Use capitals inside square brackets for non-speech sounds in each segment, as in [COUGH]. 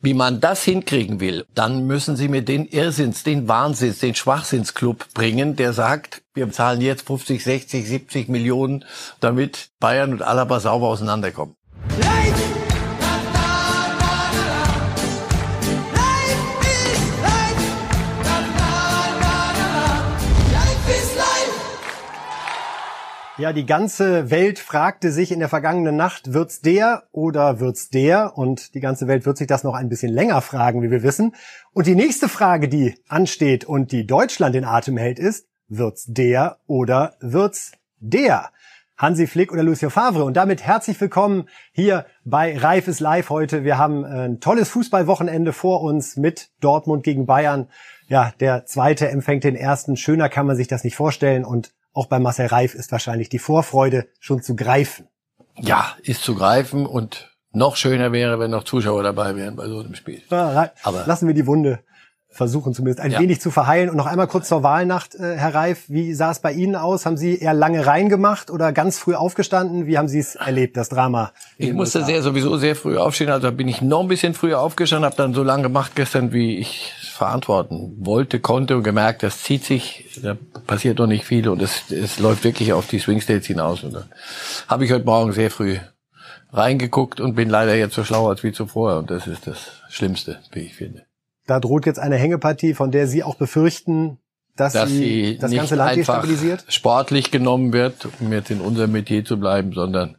Wie man das hinkriegen will, dann müssen Sie mir den Irrsinns, den Wahnsinns, den Schwachsinnsclub bringen, der sagt, wir zahlen jetzt 50, 60, 70 Millionen, damit Bayern und Alaba sauber auseinanderkommen. Ja, die ganze Welt fragte sich in der vergangenen Nacht, wird's der oder wird's der? Und die ganze Welt wird sich das noch ein bisschen länger fragen, wie wir wissen. Und die nächste Frage, die ansteht und die Deutschland in Atem hält, ist, wird's der oder wird's der? Hansi Flick oder Lucio Favre. Und damit herzlich willkommen hier bei Reif ist live heute. Wir haben ein tolles Fußballwochenende vor uns mit Dortmund gegen Bayern. Ja, der zweite empfängt den ersten. Schöner kann man sich das nicht vorstellen. Und auch bei Marcel Reif ist wahrscheinlich die Vorfreude schon zu greifen. Ja, ist zu greifen und noch schöner wäre, wenn noch Zuschauer dabei wären bei so einem Spiel. Aber lassen wir die Wunde versuchen zumindest ein ja. wenig zu verheilen. Und noch einmal kurz zur Wahlnacht, äh, Herr Reif, wie sah es bei Ihnen aus? Haben Sie eher lange reingemacht oder ganz früh aufgestanden? Wie haben Sie es erlebt, das Drama? Ich musste sehr sowieso sehr früh aufstehen, also bin ich noch ein bisschen früher aufgestanden, habe dann so lange gemacht gestern, wie ich verantworten wollte, konnte und gemerkt, das zieht sich, da passiert doch nicht viel und es, es läuft wirklich auf die Swing States hinaus. Und da habe ich heute Morgen sehr früh reingeguckt und bin leider jetzt so schlau als wie zuvor und das ist das Schlimmste, wie ich finde. Da droht jetzt eine Hängepartie, von der Sie auch befürchten, dass, dass sie, sie das ganze Land destabilisiert? sportlich genommen wird, um jetzt in unserem Metier zu bleiben, sondern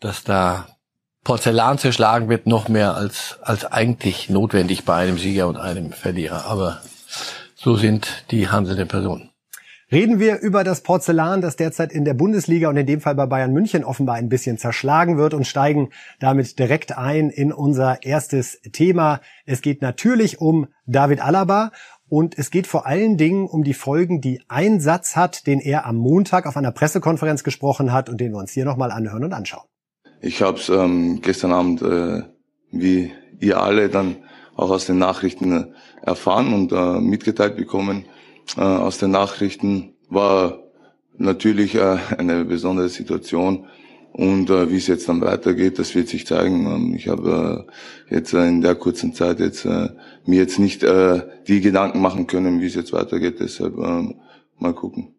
dass da Porzellan zerschlagen wird, noch mehr als, als eigentlich notwendig bei einem Sieger und einem Verlierer. Aber so sind die handelnden Personen. Reden wir über das Porzellan, das derzeit in der Bundesliga und in dem Fall bei Bayern München offenbar ein bisschen zerschlagen wird und steigen damit direkt ein in unser erstes Thema. Es geht natürlich um David Alaba und es geht vor allen Dingen um die Folgen, die ein Satz hat, den er am Montag auf einer Pressekonferenz gesprochen hat und den wir uns hier nochmal anhören und anschauen. Ich habe es ähm, gestern Abend, äh, wie ihr alle, dann auch aus den Nachrichten äh, erfahren und äh, mitgeteilt bekommen. Äh, aus den Nachrichten war natürlich äh, [LAUGHS] eine besondere Situation. Und äh, wie es jetzt dann weitergeht, das wird sich zeigen. Ähm, ich habe äh, jetzt äh, in der kurzen Zeit jetzt äh, mir jetzt nicht äh, die Gedanken machen können, wie es jetzt weitergeht. Deshalb äh, mal gucken.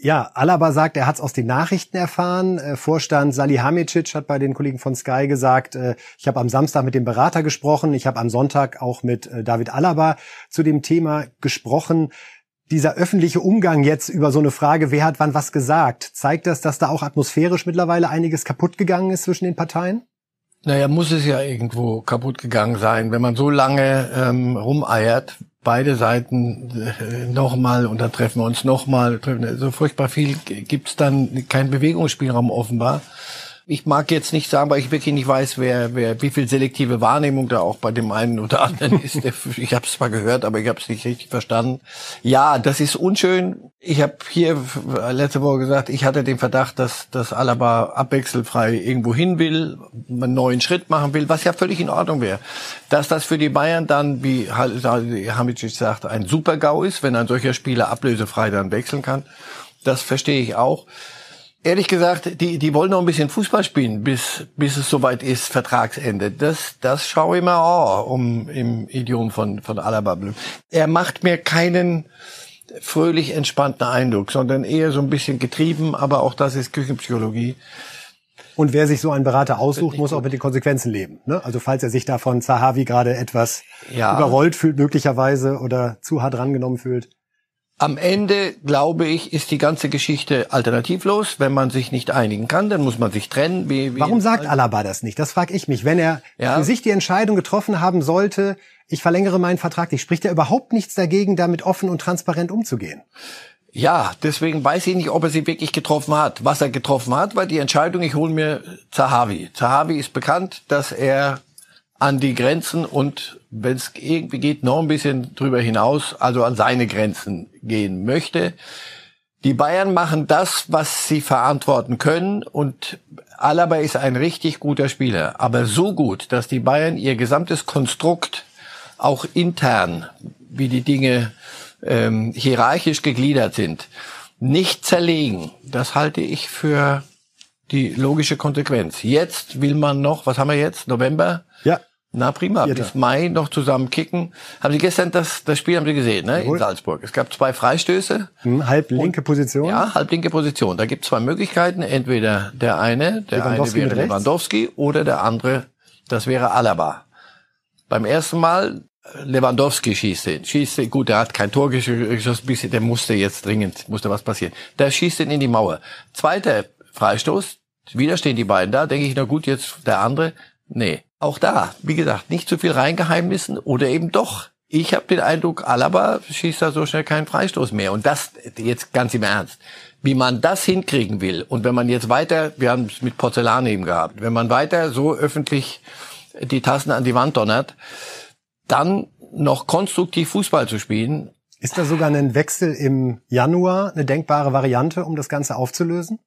Ja, Alaba sagt, er hat es aus den Nachrichten erfahren. Äh, Vorstand Salihamidzic hat bei den Kollegen von Sky gesagt, äh, ich habe am Samstag mit dem Berater gesprochen, ich habe am Sonntag auch mit äh, David Alaba zu dem Thema gesprochen. Dieser öffentliche Umgang jetzt über so eine Frage, wer hat wann was gesagt, zeigt das, dass da auch atmosphärisch mittlerweile einiges kaputt gegangen ist zwischen den Parteien? Naja, muss es ja irgendwo kaputt gegangen sein, wenn man so lange ähm, rumeiert, beide Seiten äh, nochmal und dann treffen wir uns nochmal. So furchtbar viel gibt's dann keinen Bewegungsspielraum offenbar. Ich mag jetzt nicht sagen, weil ich wirklich nicht weiß, wer, wer, wie viel selektive Wahrnehmung da auch bei dem einen oder anderen [LAUGHS] ist. Ich habe es zwar gehört, aber ich habe es nicht richtig verstanden. Ja, das ist unschön. Ich habe hier letzte Woche gesagt, ich hatte den Verdacht, dass, dass Alaba abwechselfrei irgendwo hin will, einen neuen Schritt machen will, was ja völlig in Ordnung wäre. Dass das für die Bayern dann, wie Hamicic sagt, ein Super-GAU ist, wenn ein solcher Spieler ablösefrei dann wechseln kann, das verstehe ich auch. Ehrlich gesagt, die, die wollen noch ein bisschen Fußball spielen, bis, bis es soweit ist, Vertragsende. Das, das schaue ich mal an, um im Idiom von, von Alaba Er macht mir keinen fröhlich entspannten Eindruck, sondern eher so ein bisschen getrieben, aber auch das ist Küchenpsychologie. Und wer sich so einen Berater aussucht, muss auch mit den Konsequenzen leben. Ne? Also falls er sich da von Zahavi gerade etwas ja. überrollt fühlt, möglicherweise oder zu hart rangenommen fühlt. Am Ende, glaube ich, ist die ganze Geschichte alternativlos. Wenn man sich nicht einigen kann, dann muss man sich trennen. Wie, wie Warum sagt Alaba das nicht? Das frage ich mich. Wenn er ja. für sich die Entscheidung getroffen haben sollte, ich verlängere meinen Vertrag nicht, spricht er überhaupt nichts dagegen, damit offen und transparent umzugehen? Ja, deswegen weiß ich nicht, ob er sie wirklich getroffen hat. Was er getroffen hat, war die Entscheidung, ich hole mir Zahavi. Zahavi ist bekannt, dass er an die Grenzen und wenn es irgendwie geht, noch ein bisschen drüber hinaus, also an seine Grenzen gehen möchte. Die Bayern machen das, was sie verantworten können und Alaba ist ein richtig guter Spieler, aber so gut, dass die Bayern ihr gesamtes Konstrukt auch intern, wie die Dinge ähm, hierarchisch gegliedert sind, nicht zerlegen. Das halte ich für die logische Konsequenz. Jetzt will man noch, was haben wir jetzt? November? Ja Na prima, Vierter. bis Mai noch zusammen kicken. Haben Sie gestern das, das Spiel haben Sie gesehen, ne? Jawohl. In Salzburg. Es gab zwei Freistöße. Hm, halb linke Position. Ja, halblinke Position. Da gibt es zwei Möglichkeiten. Entweder der eine, der eine Lewandowski wäre. Lewandowski oder der andere, das wäre Alaba. Beim ersten Mal äh, Lewandowski schießt den. Schießt den, gut, der hat kein Tor gesch- geschossen, bisschen, der musste jetzt dringend, musste was passieren. Der schießt den in die Mauer. Zweiter Freistoß, wieder stehen die beiden da, denke ich, na gut, jetzt der andere. Nee, auch da, wie gesagt, nicht zu viel reingeheimnissen oder eben doch. Ich habe den Eindruck, Alaba schießt da so schnell keinen Freistoß mehr. Und das jetzt ganz im Ernst. Wie man das hinkriegen will und wenn man jetzt weiter, wir haben es mit Porzellan eben gehabt, wenn man weiter so öffentlich die Tassen an die Wand donnert, dann noch konstruktiv Fußball zu spielen, Ist da sogar ein Wechsel im Januar eine denkbare Variante, um das Ganze aufzulösen?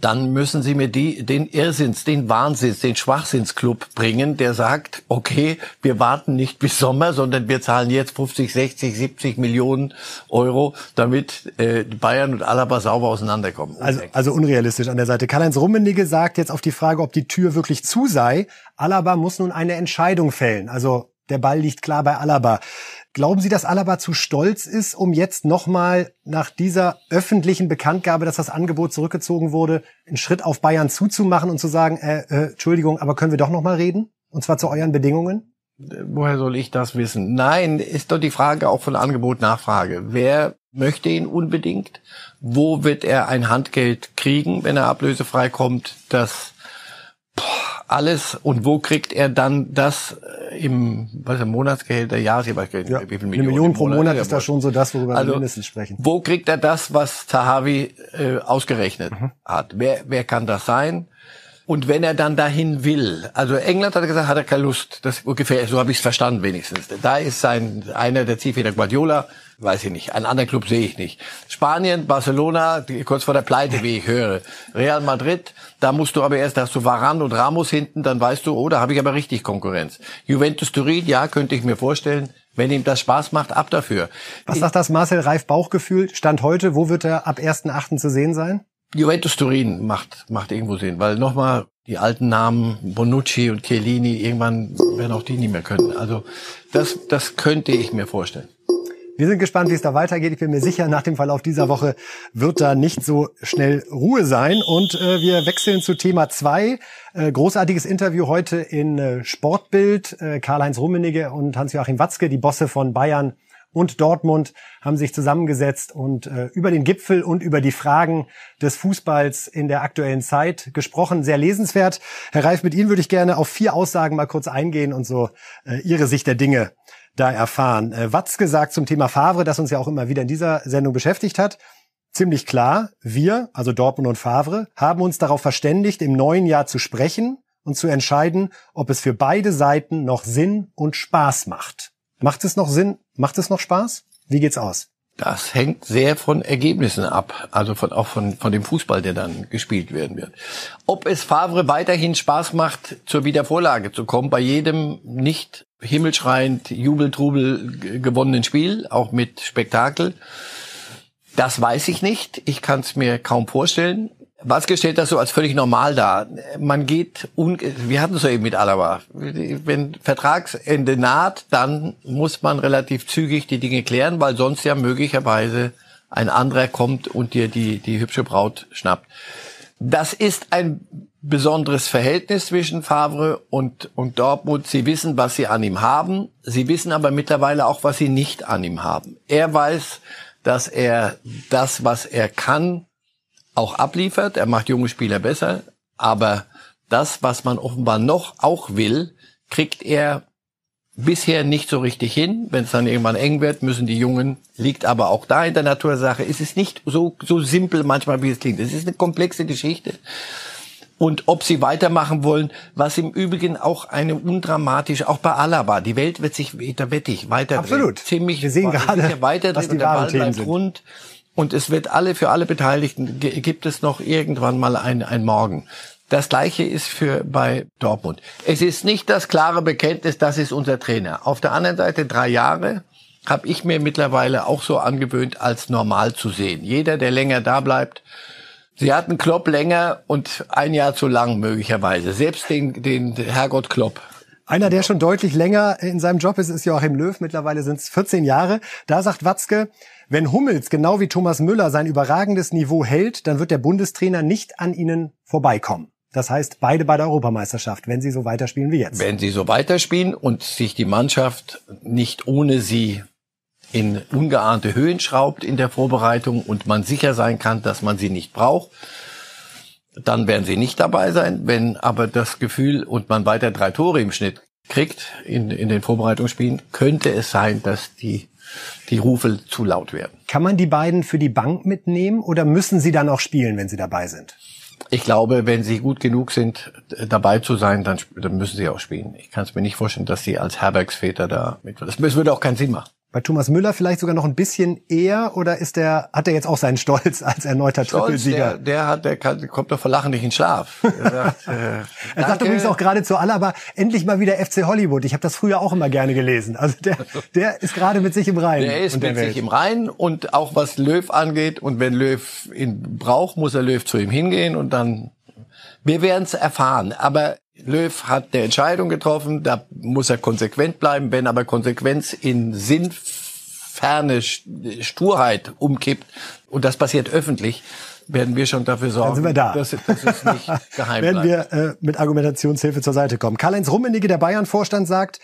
Dann müssen Sie mir die, den Irrsinns, den Wahnsinns, den Schwachsinnsclub bringen, der sagt, okay, wir warten nicht bis Sommer, sondern wir zahlen jetzt 50, 60, 70 Millionen Euro, damit äh, Bayern und Alaba sauber auseinanderkommen. Also, also unrealistisch an der Seite. Karl-Heinz Rummenigge sagt jetzt auf die Frage, ob die Tür wirklich zu sei, Alaba muss nun eine Entscheidung fällen. Also der Ball liegt klar bei Alaba. Glauben Sie, dass Alaba zu stolz ist, um jetzt nochmal nach dieser öffentlichen Bekanntgabe, dass das Angebot zurückgezogen wurde, einen Schritt auf Bayern zuzumachen und zu sagen, äh, äh, Entschuldigung, aber können wir doch nochmal reden? Und zwar zu euren Bedingungen? Woher soll ich das wissen? Nein, ist doch die Frage auch von Angebot Nachfrage. Wer möchte ihn unbedingt? Wo wird er ein Handgeld kriegen, wenn er ablösefrei kommt? Das boah, alles und wo kriegt er dann das äh, im was ist, Monatsgehälter, Jahresgehälter? Ja, wie viel eine Million pro Monat Ja, ist da schon so das, worüber Also, wir mindestens sprechen. Wo kriegt er das, was Zahavi äh, ausgerechnet Mhm. hat? Wer, wer kann das sein? Und wenn er dann dahin will, also England hat er gesagt, hat er keine Lust. Das ungefähr, so habe ich es verstanden wenigstens. Da ist sein einer der Zielfehler Guardiola, weiß ich nicht. Einen anderen Club sehe ich nicht. Spanien, Barcelona, die, kurz vor der Pleite, wie ich höre. Real Madrid, da musst du aber erst, da hast du Varan und Ramos hinten, dann weißt du, oh, da habe ich aber richtig Konkurrenz. Juventus Turin, ja, könnte ich mir vorstellen. Wenn ihm das Spaß macht, ab dafür. Was sagt das Marcel Reif Bauchgefühl? Stand heute, wo wird er ab 1.8. zu sehen sein? Juventus Turin macht, macht irgendwo Sinn, weil nochmal die alten Namen Bonucci und Chiellini, irgendwann werden auch die nicht mehr können. Also das, das könnte ich mir vorstellen. Wir sind gespannt, wie es da weitergeht. Ich bin mir sicher, nach dem Verlauf dieser Woche wird da nicht so schnell Ruhe sein. Und äh, wir wechseln zu Thema zwei. Äh, großartiges Interview heute in äh, Sportbild. Äh, Karl-Heinz Rummenigge und Hans-Joachim Watzke, die Bosse von Bayern und Dortmund, haben sich zusammengesetzt und äh, über den Gipfel und über die Fragen des Fußballs in der aktuellen Zeit gesprochen. Sehr lesenswert. Herr Reif, mit Ihnen würde ich gerne auf vier Aussagen mal kurz eingehen und so äh, Ihre Sicht der Dinge da erfahren. Äh, Watzke sagt zum Thema Favre, das uns ja auch immer wieder in dieser Sendung beschäftigt hat, ziemlich klar, wir, also Dortmund und Favre, haben uns darauf verständigt, im neuen Jahr zu sprechen und zu entscheiden, ob es für beide Seiten noch Sinn und Spaß macht. Macht es noch Sinn? Macht es noch Spaß? Wie geht's aus? Das hängt sehr von Ergebnissen ab, also von, auch von, von dem Fußball, der dann gespielt werden wird. Ob es Favre weiterhin Spaß macht, zur Wiedervorlage zu kommen, bei jedem nicht himmelschreiend, Jubeltrubel gewonnenen Spiel, auch mit Spektakel, das weiß ich nicht. Ich kann es mir kaum vorstellen. Watzke stellt das so als völlig normal dar. Man geht, wir hatten es ja eben mit Alaba. Wenn Vertragsende naht, dann muss man relativ zügig die Dinge klären, weil sonst ja möglicherweise ein anderer kommt und dir die, die hübsche Braut schnappt. Das ist ein besonderes Verhältnis zwischen Favre und, und Dortmund. Sie wissen, was sie an ihm haben. Sie wissen aber mittlerweile auch, was sie nicht an ihm haben. Er weiß, dass er das, was er kann, auch abliefert. Er macht junge Spieler besser. Aber das, was man offenbar noch auch will, kriegt er bisher nicht so richtig hin. Wenn es dann irgendwann eng wird, müssen die Jungen, liegt aber auch da in der Natur der Sache. Es ist nicht so, so simpel manchmal, wie es klingt. Es ist eine komplexe Geschichte. Und ob sie weitermachen wollen, was im Übrigen auch eine undramatische, auch bei Alaba, die Welt wird sich, da wette ich, weiter Absolut. Ziemlich Wir sehen gerade, weiterdrehen was die wahren Ball Themen sind. rund. Und es wird alle, für alle Beteiligten, gibt es noch irgendwann mal ein, ein Morgen. Das gleiche ist für bei Dortmund. Es ist nicht das klare Bekenntnis, das ist unser Trainer. Auf der anderen Seite drei Jahre habe ich mir mittlerweile auch so angewöhnt, als normal zu sehen. Jeder, der länger da bleibt, Sie hatten Klopp länger und ein Jahr zu lang möglicherweise. Selbst den, den Herrgott Klopp. Einer, der schon deutlich länger in seinem Job ist, ist Joachim Löw. Mittlerweile sind es 14 Jahre. Da sagt Watzke, wenn Hummels genau wie Thomas Müller sein überragendes Niveau hält, dann wird der Bundestrainer nicht an ihnen vorbeikommen. Das heißt, beide bei der Europameisterschaft, wenn sie so weiterspielen wie jetzt. Wenn sie so weiterspielen und sich die Mannschaft nicht ohne sie in ungeahnte Höhen schraubt in der Vorbereitung und man sicher sein kann, dass man sie nicht braucht, dann werden sie nicht dabei sein. Wenn aber das Gefühl und man weiter drei Tore im Schnitt kriegt in, in den Vorbereitungsspielen, könnte es sein, dass die, die Rufe zu laut werden. Kann man die beiden für die Bank mitnehmen oder müssen sie dann auch spielen, wenn sie dabei sind? Ich glaube, wenn sie gut genug sind, dabei zu sein, dann, dann müssen sie auch spielen. Ich kann es mir nicht vorstellen, dass sie als Herbergsväter da mit. Das würde auch keinen Sinn machen. Bei Thomas Müller vielleicht sogar noch ein bisschen eher oder ist der, hat er jetzt auch seinen Stolz als erneuter Stolz, Trippelsieger? Der, der hat, der kann, kommt doch vor Lachen nicht in Schlaf. [LAUGHS] Er sagt, äh, er sagt übrigens auch gerade zu Alaba, endlich mal wieder FC Hollywood. Ich habe das früher auch immer gerne gelesen. Also der, [LAUGHS] der ist gerade mit sich im Reinen. Der ist mit sich im Reinen und auch was Löw angeht. Und wenn Löw ihn braucht, muss er Löw zu ihm hingehen und dann, wir werden es erfahren. Aber Löw hat eine Entscheidung getroffen, da muss er konsequent bleiben. Wenn aber Konsequenz in sinnferne Sturheit umkippt, und das passiert öffentlich, werden wir schon dafür sorgen, sind wir da. Dass, dass es nicht [LAUGHS] geheim werden bleibt. wir äh, mit Argumentationshilfe zur Seite kommen. Karl-Heinz Rummenigge, der Bayern-Vorstand, sagt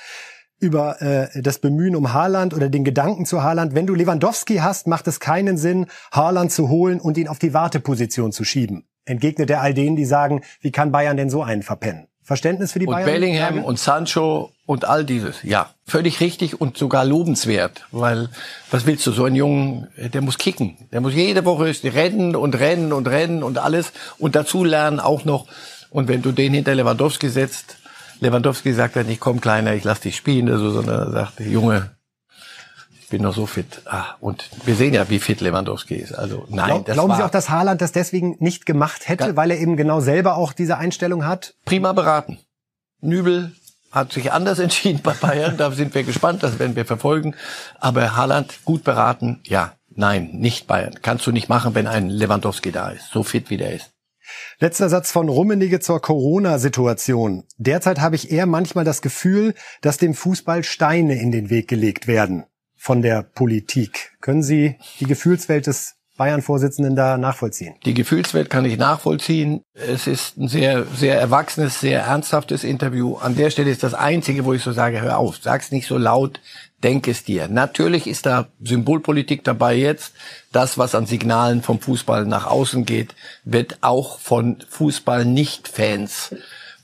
über äh, das Bemühen um Haaland oder den Gedanken zu Haaland, wenn du Lewandowski hast, macht es keinen Sinn, Haaland zu holen und ihn auf die Warteposition zu schieben. Entgegnet er all denen, die sagen, wie kann Bayern denn so einen verpennen? Verständnis für die und Bayern? Bellingham und Sancho und all dieses. Ja, völlig richtig und sogar lobenswert, weil was willst du so einen Jungen, der muss kicken, der muss jede Woche rennen und rennen und rennen und alles und dazu lernen auch noch und wenn du den hinter Lewandowski setzt, Lewandowski sagt dann nicht komm kleiner, ich lass dich spielen, also, sondern er sagt Junge, bin noch so fit. Ah, und wir sehen ja, wie fit Lewandowski ist. Also nein, Glaub, das glauben war Sie auch, dass Haaland das deswegen nicht gemacht hätte, Ja. weil er eben genau selber auch diese Einstellung hat? prima beraten. Nübel hat sich anders [LAUGHS] entschieden bei Bayern, da sind wir gespannt, das werden wir verfolgen. Aber Haaland gut beraten, ja, nein, nicht Bayern. Kannst du nicht machen, wenn ein Lewandowski da ist, so fit wie der ist. Letzter Satz von Rummenigge zur Corona-Situation. Derzeit habe ich eher manchmal das Gefühl, dass dem Fußball Steine in den Weg gelegt werden von der Politik. Können Sie die Gefühlswelt des Bayern-Vorsitzenden da nachvollziehen? Die Gefühlswelt kann ich nachvollziehen. Es ist ein sehr, sehr erwachsenes, sehr ernsthaftes Interview. An der Stelle ist das Einzige, wo ich so sage, hör auf, sag's nicht so laut, denk es dir. Natürlich ist da Symbolpolitik dabei jetzt. Das, was an Signalen vom Fußball nach außen geht, wird auch von Fußball-Nicht-Fans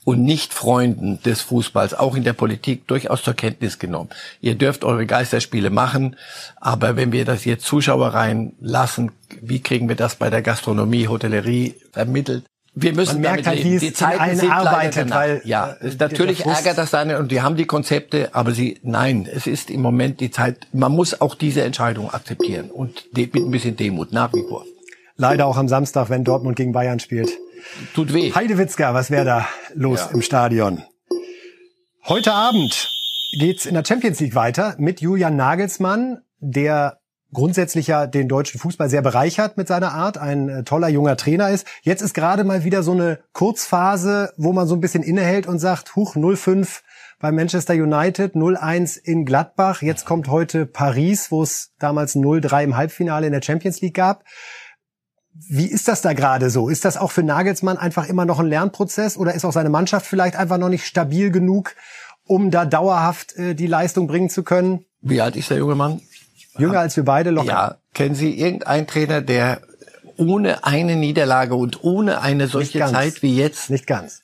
und Nicht-Freunden des Fußballs, auch in der Politik, durchaus zur Kenntnis genommen. Ihr dürft eure Geisterspiele machen, aber wenn wir das jetzt Zuschauer reinlassen, wie kriegen wir das bei der Gastronomie, Hotellerie vermittelt? Wir müssen Man merkt halt, wie es die Zeiten sind arbeitet, weil, ja, natürlich ärgert das eine und die haben die Konzepte, aber sie nein, es ist im Moment die Zeit. Man muss auch diese Entscheidung akzeptieren und mit ein bisschen Demut nach wie vor. Leider auch am Samstag, wenn Dortmund gegen Bayern spielt. Tut weh. Heidewitzka, was wäre da los Ja. im Stadion? Heute Abend geht's in der Champions League weiter mit Julian Nagelsmann, der grundsätzlich ja den deutschen Fußball sehr bereichert mit seiner Art, ein äh, toller junger Trainer ist. Jetzt ist gerade mal wieder so eine Kurzphase, wo man so ein bisschen innehält und sagt, huch, 0-5 bei Manchester United, 0-1 in Gladbach. Jetzt kommt heute Paris, wo es damals 0-3 im Halbfinale in der Champions League gab. Wie ist das da gerade so? Ist das auch für Nagelsmann einfach immer noch ein Lernprozess oder ist auch seine Mannschaft vielleicht einfach noch nicht stabil genug, um da dauerhaft äh, die Leistung bringen zu können? Wie alt ist der junge Mann? Jünger als wir beide locker. Ja, kennen Sie irgendeinen Trainer, der ohne eine Niederlage und ohne eine solche. Zeit wie jetzt Nicht ganz.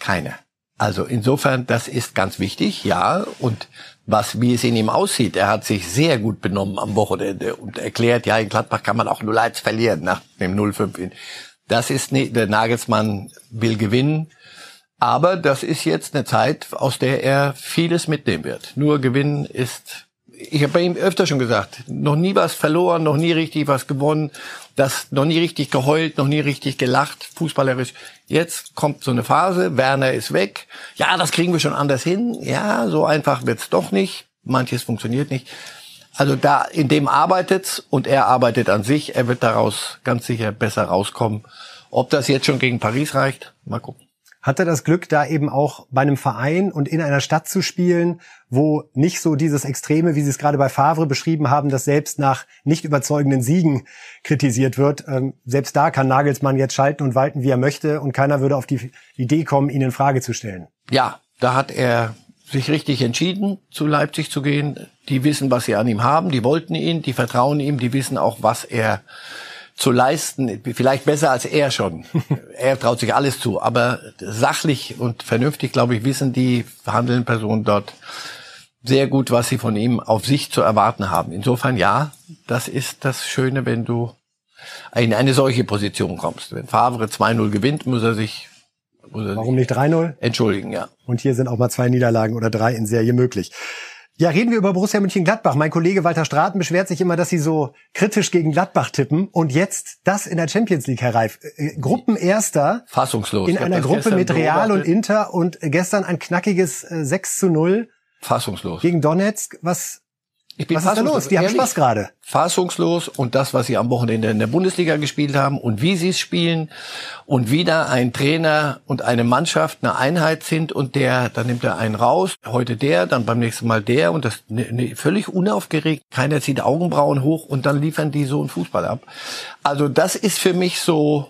keine? Also insofern, das ist ganz wichtig, ja. Und was, wie es in ihm aussieht, er hat sich sehr gut benommen am Wochenende und erklärt, ja, in Gladbach kann man auch 0-1 verlieren nach dem 0-5. Das ist nicht, der Nagelsmann will gewinnen. Aber das ist jetzt eine Zeit, aus der er vieles mitnehmen wird. Nur gewinnen ist, ich habe bei ihm öfter schon gesagt, noch nie was verloren, noch nie richtig was gewonnen, das noch nie richtig geheult, noch nie richtig gelacht, fußballerisch. Jetzt kommt so eine Phase, Werner ist weg. Ja, das kriegen wir schon anders hin. Ja, so einfach wird's doch nicht. Manches funktioniert nicht. Also da, in dem arbeitet's und er arbeitet an sich. Er wird daraus ganz sicher besser rauskommen. Ob das jetzt schon gegen Paris reicht, mal gucken. Hat er das Glück, da eben auch bei einem Verein und in einer Stadt zu spielen, wo nicht so dieses Extreme, wie Sie es gerade bei Favre beschrieben haben, das selbst nach nicht überzeugenden Siegen kritisiert wird. Ähm, selbst da kann Nagelsmann jetzt schalten und walten, wie er möchte, und keiner würde auf die Idee kommen, ihn in Frage zu stellen. Ja, da hat er sich richtig entschieden, zu Leipzig zu gehen. Die wissen, was sie an ihm haben, die wollten ihn, die vertrauen ihm, die wissen auch, was er zu leisten, vielleicht besser als er schon. [LAUGHS] er traut sich alles zu, aber sachlich und vernünftig, glaube ich, wissen die verhandelnden Personen dort sehr gut, was sie von ihm auf sich zu erwarten haben. Insofern ja, das ist das Schöne, wenn du in eine solche Position kommst. Wenn Favre 2-0 gewinnt, muss er sich muss er Warum nicht 3-0? Entschuldigen, ja. Und hier sind auch mal zwei Niederlagen oder drei in Serie möglich. Ja, reden wir über Borussia Mönchengladbach. Mein Kollege Walter Straten beschwert sich immer, dass sie so kritisch gegen Gladbach tippen. Und jetzt das in der Champions League, Herr Reif. Äh, Gruppenerster. Fassungslos. In einer Gruppe mit Real und Inter und gestern ein knackiges 6 äh, zu 0. Fassungslos. Gegen Donetsk. Was ich bin Was ist da los? Die haben Spaß gerade. Fassungslos und das, was sie am Wochenende in der Bundesliga gespielt haben und wie sie es spielen und wieder ein Trainer und eine Mannschaft eine Einheit sind und der, dann nimmt er einen raus, heute der, dann beim nächsten Mal der und das ne, ne, völlig unaufgeregt. Keiner zieht Augenbrauen hoch und dann liefern die so einen Fußball ab. Also das ist für mich so,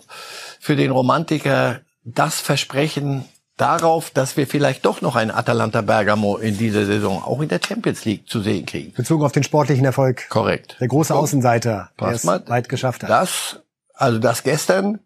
für den Romantiker das Versprechen darauf, dass wir vielleicht doch noch einen Atalanta Bergamo in dieser Saison auch in der Champions League zu sehen kriegen. Bezogen auf den sportlichen Erfolg. Korrekt. Der große Außenseiter, der es weit geschafft hat. Das, also das gestern,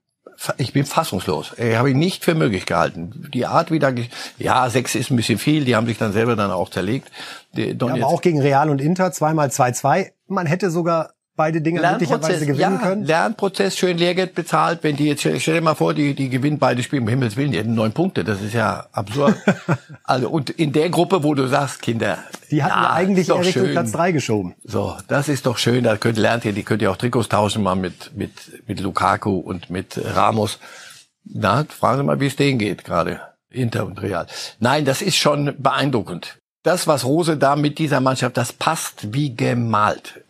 ich bin fassungslos. Ich habe ihn nicht für möglich gehalten. Die Art wieder, ja, sechs ist ein bisschen viel, die haben sich dann selber dann auch zerlegt. Die, ja, aber auch gegen Real und Inter, zweimal 2-2. Man hätte sogar beide Dinge möglicherweise gewinnen ja, können? Lernprozess, schön Lehrgeld bezahlt. Wenn die jetzt, stell dir mal vor, die, die gewinnen beide Spiele, um Himmels Willen, die hätten neun Punkte. Das ist ja absurd. [LAUGHS] also, und in der Gruppe, wo du sagst, Kinder. Die hatten ja, ja eigentlich eher Richtung schön. Platz drei geschoben. So, das ist doch schön. Da könnt, lernt ihr, die könnt ihr auch Trikots tauschen mal mit, mit, mit Lukaku und mit Ramos. Na, fragen Sie mal, wie es denen geht gerade. Inter und Real. Nein, das ist schon beeindruckend. Das, was Rose da mit dieser Mannschaft, das passt wie gemalt.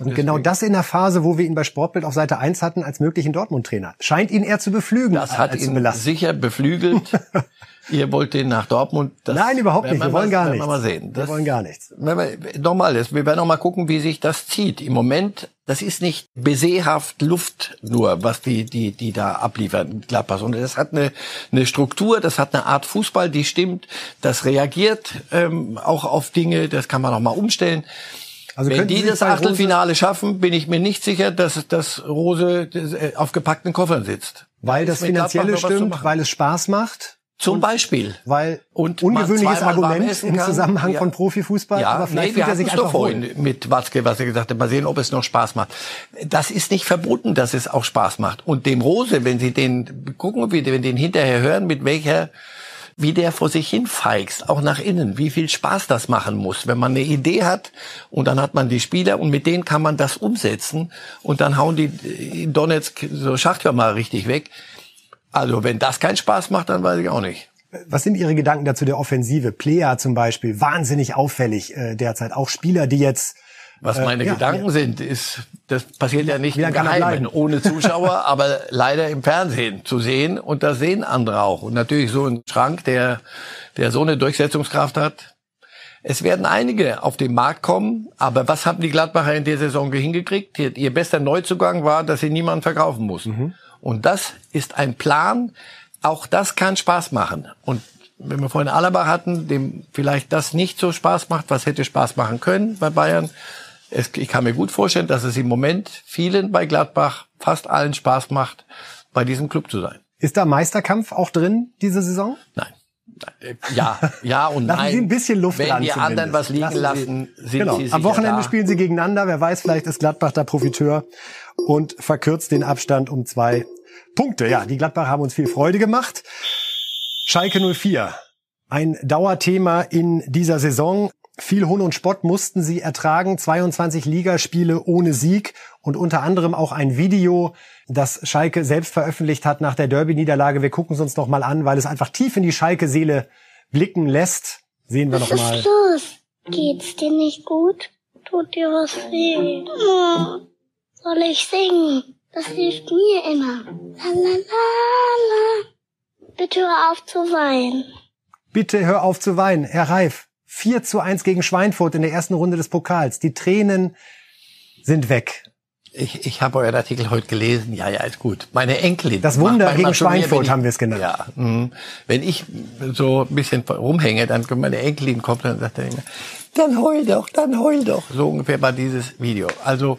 Und genau das in der Phase, wo wir ihn bei Sportbild auf Seite 1 hatten als möglichen Dortmund-Trainer. Scheint ihn eher zu beflügeln. Das hat ihn sicher beflügelt. [LAUGHS] Ihr wollt den nach Dortmund. Das Nein, überhaupt nicht. Wir wollen gar nichts. Wir mal sehen. Das, wir wollen gar nichts. nochmal, wir werden noch mal gucken, wie sich das zieht. Im Moment, das ist nicht besehaft Luft nur, was die, die, die da abliefern, Gladbach, sondern das hat eine, eine Struktur, das hat eine Art Fußball, die stimmt, das reagiert ähm, auch auf Dinge, das kann man noch mal umstellen. Also Wenn die das Achtelfinale Rose schaffen, bin ich mir nicht sicher, dass, dass Rose äh, auf gepackten Koffern sitzt. Weil das Finanzielle stimmt, weil es Spaß macht. Zum Beispiel. Weil und ungewöhnliches Argument im Zusammenhang ja. von Profifußball, ja, aber vielleicht nee, wir er sich einfach doch vorhin mit Watzke, was er gesagt hat, mal sehen, ob es noch Spaß macht. Das ist nicht verboten, dass es auch Spaß macht. Und dem Rose, wenn Sie den gucken, wenn Sie den hinterher hören, mit welcher wie der vor sich hin feigst, auch nach innen, wie viel Spaß das machen muss, wenn man eine Idee hat und dann hat man die Spieler und mit denen kann man das umsetzen und dann hauen die in Donetsk so Schachtür mal richtig weg. Also wenn das keinen Spaß macht, dann weiß ich auch nicht. Was sind Ihre Gedanken dazu der Offensive? Plea zum Beispiel, wahnsinnig auffällig äh, derzeit. Auch Spieler, die jetzt was äh, meine äh, ja, Gedanken ja. sind, ist, das passiert ja nicht im Geheimen, ohne Zuschauer, [LAUGHS] aber leider im Fernsehen zu sehen und das sehen andere auch. Und natürlich so ein Schrank, der, der so eine Durchsetzungskraft hat. Es werden einige auf den Markt kommen, aber was haben die Gladbacher in der Saison hingekriegt? Ihr, ihr bester Neuzugang war, dass sie niemanden verkaufen mussten. Mhm. Und das ist ein Plan. Auch das kann Spaß machen. Und wenn wir vorhin Alaba hatten, dem vielleicht das nicht so Spaß macht, was hätte Spaß machen können bei Bayern, es, ich kann mir gut vorstellen, dass es im Moment vielen bei Gladbach, fast allen Spaß macht, bei diesem Club zu sein. Ist da Meisterkampf auch drin diese Saison? Nein. Ja, ja und lassen nein. Sie ein bisschen Luft Wenn die anderen was liegen lassen, Sie, sind genau. sie Am Wochenende da. spielen sie gegeneinander. Wer weiß, vielleicht ist Gladbach der Profiteur und verkürzt den Abstand um zwei Punkte. Ja, die Gladbach haben uns viel Freude gemacht. Schalke 04. Ein Dauerthema in dieser Saison. Viel Hohn und Spott mussten sie ertragen, 22 Ligaspiele ohne Sieg und unter anderem auch ein Video, das Schalke selbst veröffentlicht hat nach der Derby-Niederlage. Wir gucken es uns noch mal an, weil es einfach tief in die Schalke-Seele blicken lässt. Sehen wir was noch mal. Was ist los? Geht's dir nicht gut? Tut dir was weh? Oh, soll ich singen? Das hilft mir immer. La la la la. Bitte hör auf zu weinen. Bitte hör auf zu weinen. Herr Reif, 4 zu 1 gegen Schweinfurt in der ersten Runde des Pokals. Die Tränen sind weg. Ich, ich habe euren Artikel heute gelesen. Ja, ja, ist gut. Meine Enkelin. Das Wunder gegen Schweinfurt haben wir es genannt. Ja. Mh. Wenn ich so ein bisschen rumhänge, dann kommt meine Enkelin kommt und sagt dann immer, dann heul doch, dann heul doch. So ungefähr war dieses Video. Also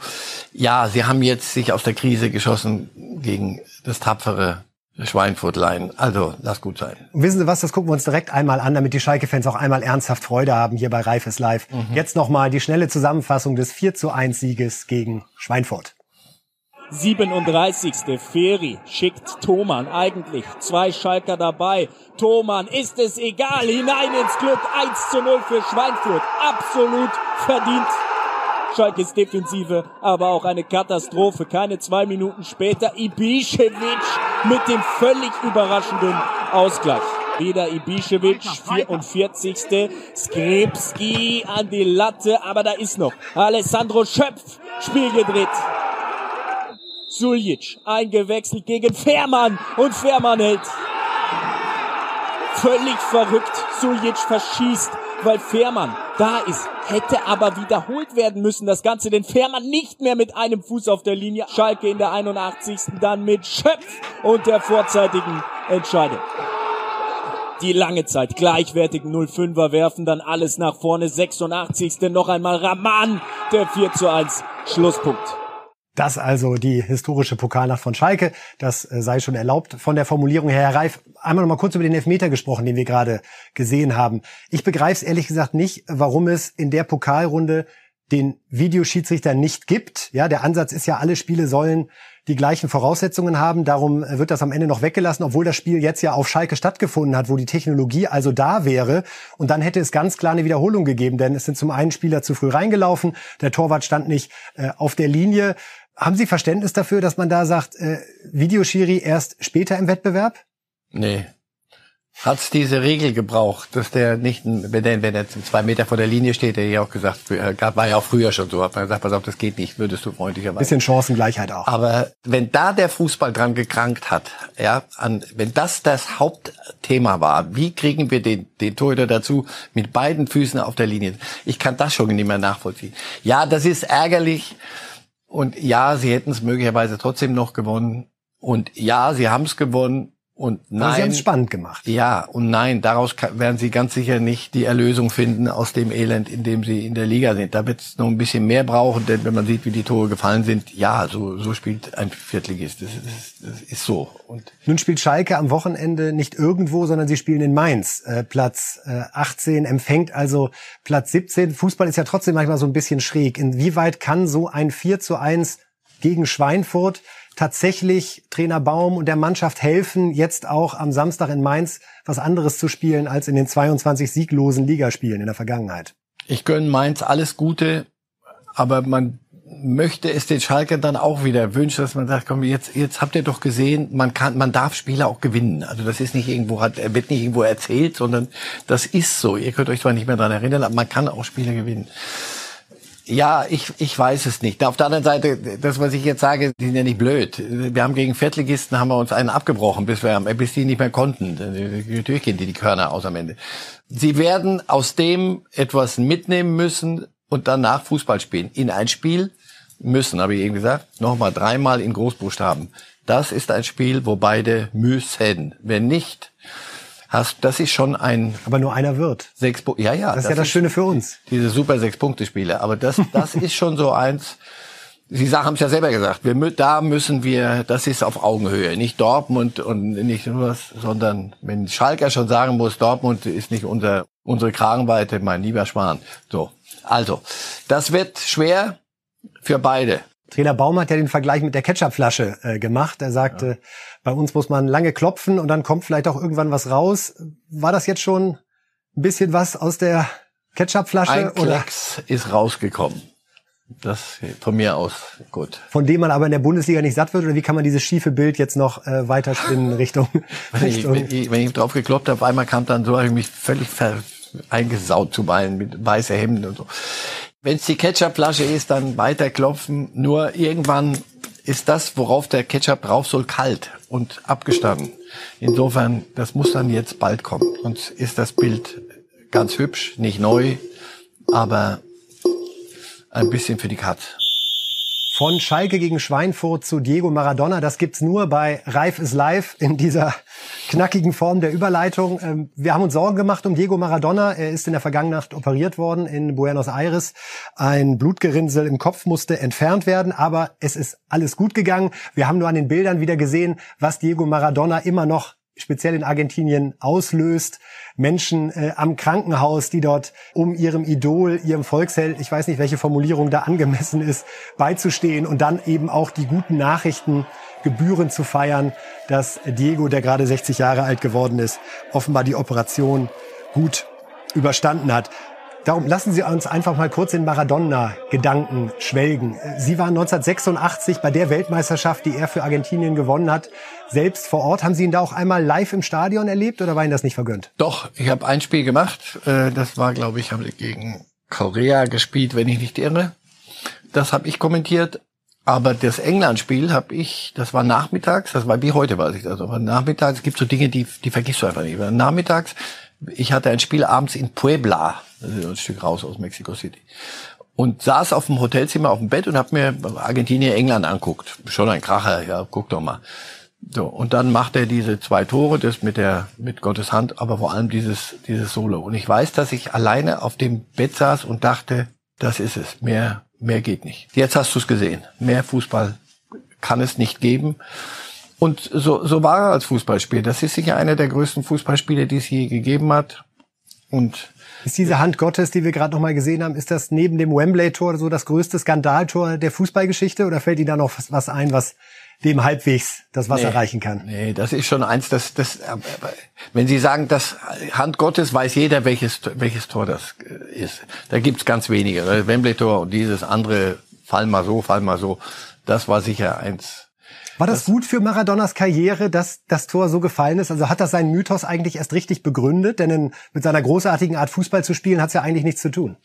ja, sie haben jetzt sich aus der Krise geschossen gegen das tapfere Schweinfurtlein. Also, lass gut sein. Und wissen Sie was, das gucken wir uns direkt einmal an, damit die Schalke-Fans auch einmal ernsthaft Freude haben hier bei Reifes Live. Mhm. Jetzt nochmal die schnelle Zusammenfassung des 4 zu 1 Sieges gegen Schweinfurt. 37. Feri schickt Thoman eigentlich. Zwei Schalker dabei. Thoman ist es egal. Hinein ins Glück. 1 zu 0 für Schweinfurt. Absolut verdient. Schalkes Defensive, aber auch eine Katastrophe. Keine zwei Minuten später Ibišević mit dem völlig überraschenden Ausgleich. Wieder Ibišević, 44. Skrebski an die Latte, aber da ist noch Alessandro Schöpf, Spiel gedreht. Suljic eingewechselt gegen Fährmann und Fährmann hält. Völlig verrückt. Suljic verschießt, weil Fährmann da ist. Hätte aber wiederholt werden müssen. Das Ganze, denn Fährmann nicht mehr mit einem Fuß auf der Linie. Schalke in der 81. dann mit Schöpf und der vorzeitigen Entscheidung. Die lange Zeit gleichwertigen 05er werfen dann alles nach vorne. 86. noch einmal Raman, der 4 zu 1 Schlusspunkt. Das also die historische Pokalnacht von Schalke. Das äh, sei schon erlaubt von der Formulierung her. Herr Reif, einmal noch mal kurz über den Elfmeter gesprochen, den wir gerade gesehen haben. Ich begreife es ehrlich gesagt nicht, warum es in der Pokalrunde den Videoschiedsrichter nicht gibt. Ja, der Ansatz ist ja, alle Spiele sollen die gleichen Voraussetzungen haben. Darum wird das am Ende noch weggelassen, obwohl das Spiel jetzt ja auf Schalke stattgefunden hat, wo die Technologie also da wäre. Und dann hätte es ganz klar eine Wiederholung gegeben, denn es sind zum einen Spieler zu früh reingelaufen, der Torwart stand nicht äh, auf der Linie. Haben Sie Verständnis dafür, dass man da sagt, äh, Videoschiri erst später im Wettbewerb? Nee. Hat's diese Regel gebraucht, dass der nicht, wenn er, wenn er zwei Meter vor der Linie steht, der ja auch gesagt, äh, gab, war ja auch früher schon so, hat man gesagt, pass auf, das geht nicht, würdest du freundlicherweise. Bisschen Chancengleichheit auch. Aber wenn da der Fußball dran gekrankt hat, ja, an, wenn das das Hauptthema war, wie kriegen wir den, den Torhüter dazu, mit beiden Füßen auf der Linie? Ich kann das schon nicht mehr nachvollziehen. Ja, das ist ärgerlich, und ja, sie hätten es möglicherweise trotzdem noch gewonnen. Und ja, sie haben es gewonnen. Und nein. Aber sie haben es spannend gemacht. Ja, und nein, daraus werden sie ganz sicher nicht die Erlösung finden aus dem Elend, in dem sie in der Liga sind. Da wird es noch ein bisschen mehr brauchen, denn wenn man sieht, wie die Tore gefallen sind, ja, so, so spielt ein Viertligist. Das ist, das ist so. Und Nun spielt Schalke am Wochenende nicht irgendwo, sondern sie spielen in Mainz. Äh, Platz äh, 18 empfängt also Platz 17. Fußball ist ja trotzdem manchmal so ein bisschen schräg. Inwieweit kann so ein 4 zu 1 gegen Schweinfurt tatsächlich Trainer Baum und der Mannschaft helfen, jetzt auch am Samstag in Mainz was anderes zu spielen als in den 22 sieglosen Ligaspielen in der Vergangenheit? Ich gönne Mainz alles Gute, aber man möchte es den Schalke dann auch wieder wünschen, dass man sagt, komm, jetzt, jetzt habt ihr doch gesehen, man kann, man darf Spiele auch gewinnen. Also das ist nicht irgendwo, hat, wird nicht irgendwo erzählt, sondern das ist so. Ihr könnt euch zwar nicht mehr dran erinnern, aber man kann auch Spiele gewinnen. Ja, ich, ich weiß es nicht. Auf der anderen Seite, das, was ich jetzt sage, die sind ja nicht blöd. Wir haben gegen Viertligisten haben wir uns einen abgebrochen, bis wir, bis die nicht mehr konnten. Natürlich gehen die die Körner aus am Ende. Sie werden aus dem etwas mitnehmen müssen und danach Fußball spielen. In ein Spiel müssen, habe ich eben gesagt, nochmal dreimal in Großbuchstaben. Das ist ein Spiel, wo beide müssen. Wenn nicht, hast, das ist schon ein. Aber nur einer wird. Sechs, ja, ja. Das ist das ja das ist Schöne für uns. Diese super Sechs-Punkte-Spiele. Aber das, das [LAUGHS] ist schon so eins. Sie haben es ja selber gesagt. Wir, da müssen wir, das ist auf Augenhöhe. Nicht Dortmund und nicht was, sondern wenn Schalker schon sagen muss, Dortmund ist nicht unser, unsere Kragenweite, mein lieber Schwan. So. Also, das wird schwer für beide. Trainer Baum hat ja den Vergleich mit der Ketchupflasche äh, gemacht. Er sagte, ja. bei uns muss man lange klopfen und dann kommt vielleicht auch irgendwann was raus. War das jetzt schon ein bisschen was aus der Ketchupflasche? Ein oder? Klecks ist rausgekommen. Das von mir aus gut. Von dem man aber in der Bundesliga nicht satt wird oder wie kann man dieses schiefe Bild jetzt noch äh, weiterspinnen [LAUGHS] Richtung? wenn, Richtung ich, wenn, ich, wenn ich drauf gekloppt habe, einmal kam dann so, habe ich mich völlig ver, eingesaut zu zuweilen mit weiße Hemden und so. Wenn es die Ketchupflasche ist, dann weiterklopfen. Nur irgendwann ist das, worauf der Ketchup drauf soll, kalt und abgestanden. Insofern, das muss dann jetzt bald kommen. Sonst ist das Bild ganz hübsch, nicht neu, aber ein bisschen für die Katz. Von Schalke gegen Schweinfurt zu Diego Maradona, das gibt's nur bei Reif is Live in dieser knackigen Form der Überleitung. Ähm, wir haben uns Sorgen gemacht um Diego Maradona. Er ist in der vergangenen Nacht operiert worden in Buenos Aires. Ein Blutgerinnsel im Kopf musste entfernt werden, aber es ist alles gut gegangen. Wir haben nur an den Bildern wieder gesehen, was Diego Maradona immer noch speziell in Argentinien auslöst. Menschen äh, am Krankenhaus, die dort um ihrem Idol, ihrem Volksheld, ich weiß nicht, welche Formulierung da angemessen ist, beizustehen und dann eben auch die guten Nachrichten gebührend zu feiern, dass Diego, der gerade 60 Jahre alt geworden ist, offenbar die Operation gut überstanden hat. Darum lassen Sie uns einfach mal kurz in Maradona-Gedanken schwelgen. Sie waren 1986 bei der Weltmeisterschaft, die er für Argentinien gewonnen hat, selbst vor Ort. Haben Sie ihn da auch einmal live im Stadion erlebt oder war Ihnen das nicht vergönnt? Doch, ich habe ein Spiel gemacht. Äh, das war, glaube ich, haben sie gegen Korea gespielt, wenn ich nicht irre. Das habe ich kommentiert. Aber das England-Spiel habe ich, das war nachmittags, das war wie heute, weiß ich das, aber nachmittags, es gibt so Dinge, die, die vergisst du einfach nicht. Nachmittags, ich hatte ein Spiel abends in Puebla, ist ein Stück raus aus Mexico City. Und saß auf dem Hotelzimmer auf dem Bett und habe mir Argentinien, England anguckt. Schon ein Kracher, ja, guck doch mal. So, und dann macht er diese zwei Tore, das mit der, mit Gottes Hand, aber vor allem dieses, dieses Solo. Und ich weiß, dass ich alleine auf dem Bett saß und dachte, das ist es. Mehr, mehr geht nicht. Jetzt hast du es gesehen. Mehr Fußball kann es nicht geben. Und so, so war er als Fußballspieler. Das ist sicher einer der größten Fußballspiele, die es je gegeben hat. Und ist diese Hand Gottes, die wir gerade noch mal gesehen haben, ist das neben dem Wembley-Tor so das größte Skandaltor der Fußballgeschichte oder fällt Ihnen da noch was ein, was dem halbwegs das Wasser nee, reichen kann? Nee, das ist schon eins, das, das, wenn Sie sagen, das Hand Gottes, weiß jeder, welches, welches Tor das ist. Da gibt's ganz wenige. Wembley-Tor und dieses andere, fall mal so, fall mal so. Das war sicher eins war das, das, gut für Maradonas Karriere, dass das Tor so gefallen ist? Also hat das seinen Mythos eigentlich erst richtig begründet? Denn mit seiner großartigen Art Fußball zu spielen, hat es ja eigentlich nichts zu tun.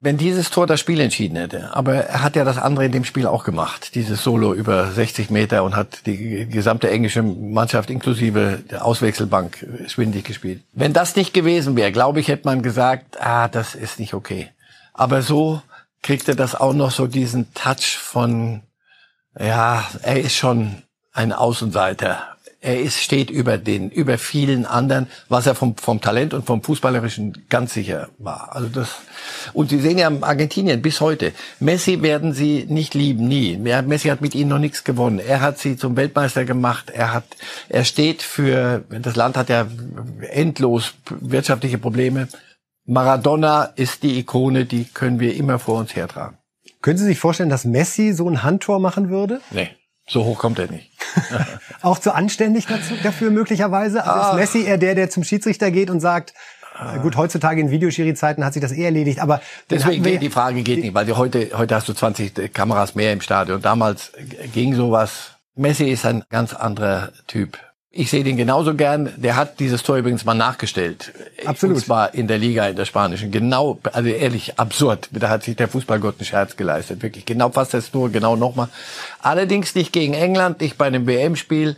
Wenn dieses Tor das Spiel entschieden hätte, aber er hat ja das andere in dem Spiel auch gemacht, dieses Solo über 60 Meter und hat die gesamte englische Mannschaft inklusive der Auswechselbank schwindig gespielt. Wenn das nicht gewesen wäre, glaube ich, hätte man gesagt, ah, das ist nicht okay. Aber so kriegt er das auch noch so diesen Touch von ja, er ist schon ein Außenseiter. Er ist, steht über den, über vielen anderen, was er vom, vom Talent und vom Fußballerischen ganz sicher war. Also das, und Sie sehen ja Argentinien bis heute. Messi werden Sie nicht lieben, nie. Messi hat mit ihnen noch nichts gewonnen. Er hat sie zum Weltmeister gemacht. Er hat, er steht für, das Land hat ja endlos wirtschaftliche Probleme. Maradona ist die Ikone, die können wir immer vor uns hertragen. Können Sie sich vorstellen, dass Messi so ein Handtor machen würde? Nee. So hoch kommt er nicht. [LAUGHS] auch zu anständig dazu, dafür möglicherweise? Also ah. ist Messi eher der, der zum Schiedsrichter geht und sagt, ah. gut, heutzutage in Videoschiri-Zeiten hat sich das eh erledigt, aber... Deswegen geht die Frage geht nicht, weil heute, heute hast du 20 Kameras mehr im Stadion. Damals ging sowas. Messi ist ein ganz anderer Typ. Ich sehe den genauso gern. Der hat dieses Tor übrigens mal nachgestellt. Absolut. Und zwar in der Liga, in der spanischen. Genau, also ehrlich, absurd. Da hat sich der Fußballgott einen Scherz geleistet. Wirklich, genau fast das Tor, genau nochmal. Allerdings nicht gegen England, nicht bei einem WM-Spiel.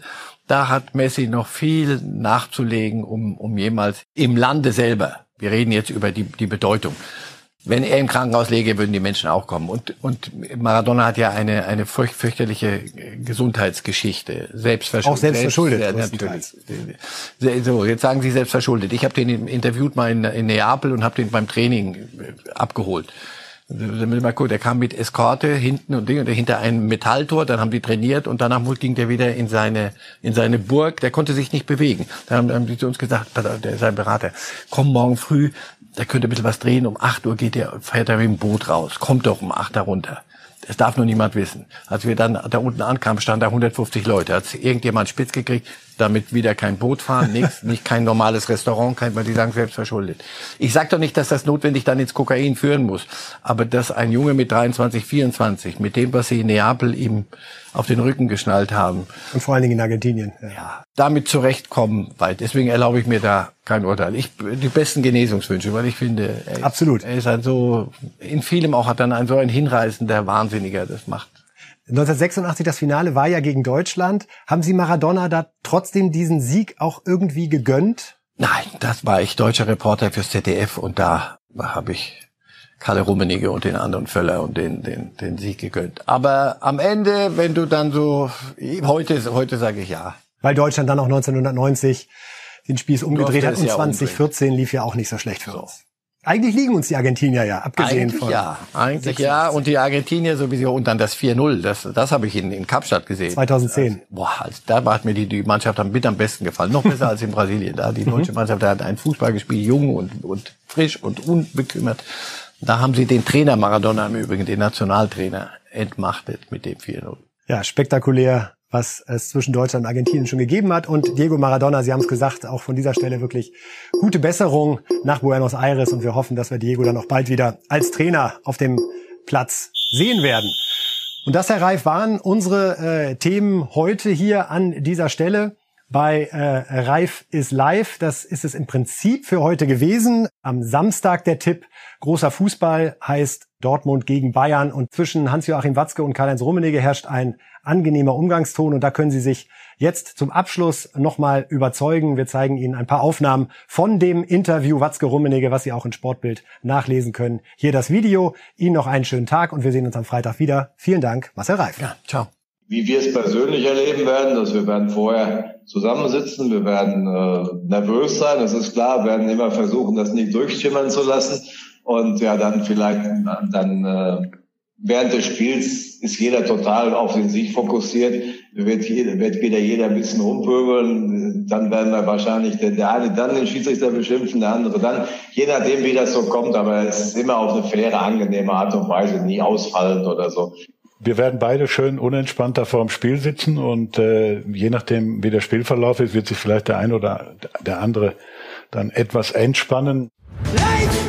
Da hat Messi noch viel nachzulegen, um, um jemals im Lande selber. Wir reden jetzt über die, die Bedeutung wenn er im Krankenhaus läge, würden die Menschen auch kommen. Und, und Maradona hat ja eine, eine fürch, fürchterliche Gesundheitsgeschichte. Selbstverschuldet. Auch selbstverschuldet. Selbst, natürlich. So, jetzt sagen Sie selbstverschuldet. Ich habe den interviewt mal in, in Neapel und habe den beim Training äh, abgeholt. Der kam mit Eskorte hinten und Ding und hinter einem Metalltor, dann haben die trainiert und danach ging der wieder in seine, in seine Burg, der konnte sich nicht bewegen. Dann haben die zu uns gesagt, der, sein Berater, komm morgen früh, da könnte ein bisschen was drehen. Um 8 Uhr geht der, fährt er mit dem Boot raus. Kommt doch um 8 da runter. Das darf nur niemand wissen. Als wir dann da unten ankamen, standen da 150 Leute. Hat irgendjemand spitz gekriegt, damit wieder kein Boot fahren, [LAUGHS] nichts, nicht kein normales Restaurant, kein, weil die sagen selbst verschuldet. Ich sage doch nicht, dass das notwendig dann ins Kokain führen muss, aber dass ein Junge mit 23, 24, mit dem, was sie in Neapel ihm auf den Rücken geschnallt haben. Und vor allen Dingen in Argentinien. Ja, ja damit zurechtkommen weit. Deswegen erlaube ich mir da kein Urteil. Ich, die besten Genesungswünsche, weil ich finde, er, Absolut. er ist halt so, in vielem auch hat dann ein so ein hinreißender Wahnsinniger, das macht 1986 das Finale war ja gegen Deutschland. Haben Sie Maradona da trotzdem diesen Sieg auch irgendwie gegönnt? Nein, das war ich deutscher Reporter fürs ZDF und da habe ich Kalle Rummenigge und den anderen Völler und den, den, den Sieg gegönnt. Aber am Ende, wenn du dann so, heute, heute sage ich ja. Weil Deutschland dann auch 1990 den Spieß umgedreht hat und ja 2014 umdrehen. lief ja auch nicht so schlecht für uns. Eigentlich liegen uns die Argentinier ja, abgesehen eigentlich von. Ja, eigentlich 86. ja. Und die Argentinier sowieso. Und dann das 4-0, das, das habe ich in, in Kapstadt gesehen. 2010. Also, boah, also, da hat mir die, die Mannschaft mit am besten gefallen. Noch besser als in Brasilien. Da die deutsche mhm. Mannschaft, da hat einen Fußball gespielt, jung und, und frisch und unbekümmert. Da haben sie den Trainer Maradona im Übrigen, den Nationaltrainer, entmachtet mit dem 4-0. Ja, spektakulär, was es zwischen Deutschland und Argentinien schon gegeben hat. Und Diego Maradona, Sie haben es gesagt, auch von dieser Stelle wirklich gute Besserung nach Buenos Aires. Und wir hoffen, dass wir Diego dann auch bald wieder als Trainer auf dem Platz sehen werden. Und das, Herr Reif, waren unsere äh, Themen heute hier an dieser Stelle bei äh, Reif is live. Das ist es im Prinzip für heute gewesen. Am Samstag der Tipp. Großer Fußball heißt Dortmund gegen Bayern und zwischen Hans-Joachim Watzke und Karl-Heinz Rummenigge herrscht ein angenehmer Umgangston und da können Sie sich jetzt zum Abschluss nochmal überzeugen. Wir zeigen Ihnen ein paar Aufnahmen von dem Interview Watzke-Rummenigge, was Sie auch in Sportbild nachlesen können. Hier das Video. Ihnen noch einen schönen Tag und wir sehen uns am Freitag wieder. Vielen Dank, Marcel Reif. Ja, ciao wie wir es persönlich erleben werden, dass wir werden vorher zusammensitzen, wir werden äh, nervös sein, das ist klar, werden immer versuchen, das nicht durchschimmern zu lassen. Und ja, dann vielleicht dann äh, während des Spiels ist jeder total auf den Sieg fokussiert, wird, jeder, wird wieder jeder ein bisschen rumpöbeln, dann werden wir wahrscheinlich der, der eine dann den Schiedsrichter beschimpfen, der andere dann, je nachdem wie das so kommt, aber es ist immer auf eine faire, angenehme Art und Weise, nie ausfallend oder so wir werden beide schön unentspannt da vor dem Spiel sitzen und äh, je nachdem, wie der Spielverlauf ist, wird sich vielleicht der eine oder der andere dann etwas entspannen. Leid!